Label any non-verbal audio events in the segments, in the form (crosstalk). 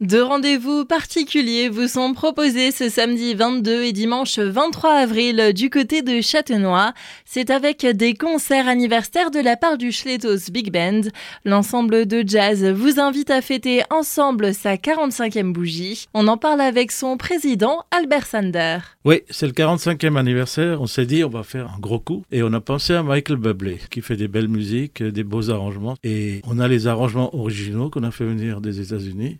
Deux rendez-vous particuliers vous sont proposés ce samedi 22 et dimanche 23 avril du côté de Châtenois. C'est avec des concerts anniversaires de la part du Schletos Big Band. L'ensemble de jazz vous invite à fêter ensemble sa 45e bougie. On en parle avec son président Albert Sander. Oui, c'est le 45e anniversaire. On s'est dit on va faire un gros coup et on a pensé à Michael Bublé qui fait des belles musiques, des beaux arrangements et on a les arrangements originaux qu'on a fait venir des États-Unis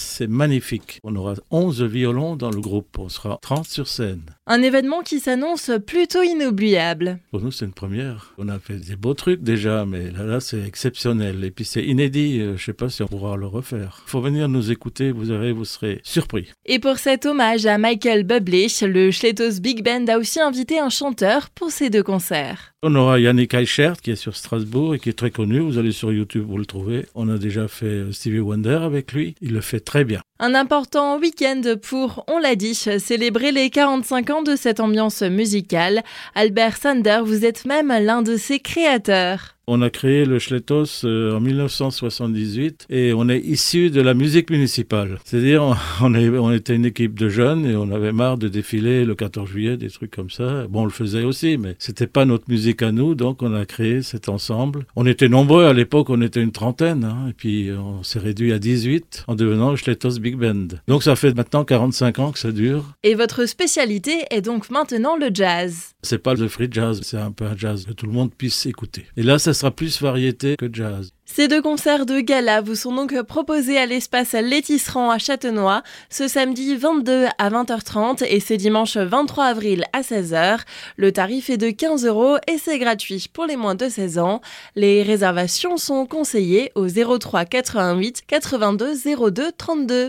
c'est magnifique. On aura 11 violons dans le groupe, on sera 30 sur scène. Un événement qui s'annonce plutôt inoubliable. Pour nous, c'est une première. On a fait des beaux trucs déjà, mais là, là c'est exceptionnel. Et puis c'est inédit, euh, je sais pas si on pourra le refaire. Il faut venir nous écouter, vous verrez, vous serez surpris. Et pour cet hommage à Michael Bublé, le Schletos Big Band a aussi invité un chanteur pour ces deux concerts. On aura Yannick Eichert qui est sur Strasbourg et qui est très connu. Vous allez sur YouTube, vous le trouvez. On a déjà fait euh, Stevie Wonder avec lui. Il le fait très bien. Un important week-end pour, on l'a dit, célébrer les 45 ans de cette ambiance musicale. Albert Sander, vous êtes même l'un de ses créateurs. On a créé le Schletos euh, en 1978 et on est issu de la musique municipale. C'est-à-dire, (laughs) on, on, était une équipe de jeunes et on avait marre de défiler le 14 juillet, des trucs comme ça. Bon, on le faisait aussi, mais c'était pas notre musique à nous, donc on a créé cet ensemble. On était nombreux à l'époque, on était une trentaine, hein, et puis on s'est réduit à 18 en devenant le Schletos Big Band. Donc ça fait maintenant 45 ans que ça dure. Et votre spécialité est donc maintenant le jazz. C'est pas le free jazz, c'est un peu un jazz que tout le monde puisse écouter. Et là, ça sera plus variété que jazz. Ces deux concerts de gala vous sont donc proposés à l'espace Létisserand à Châtenois ce samedi 22 à 20h30 et ce dimanche 23 avril à 16h. Le tarif est de 15 euros et c'est gratuit pour les moins de 16 ans. Les réservations sont conseillées au 03 88 82 02 32.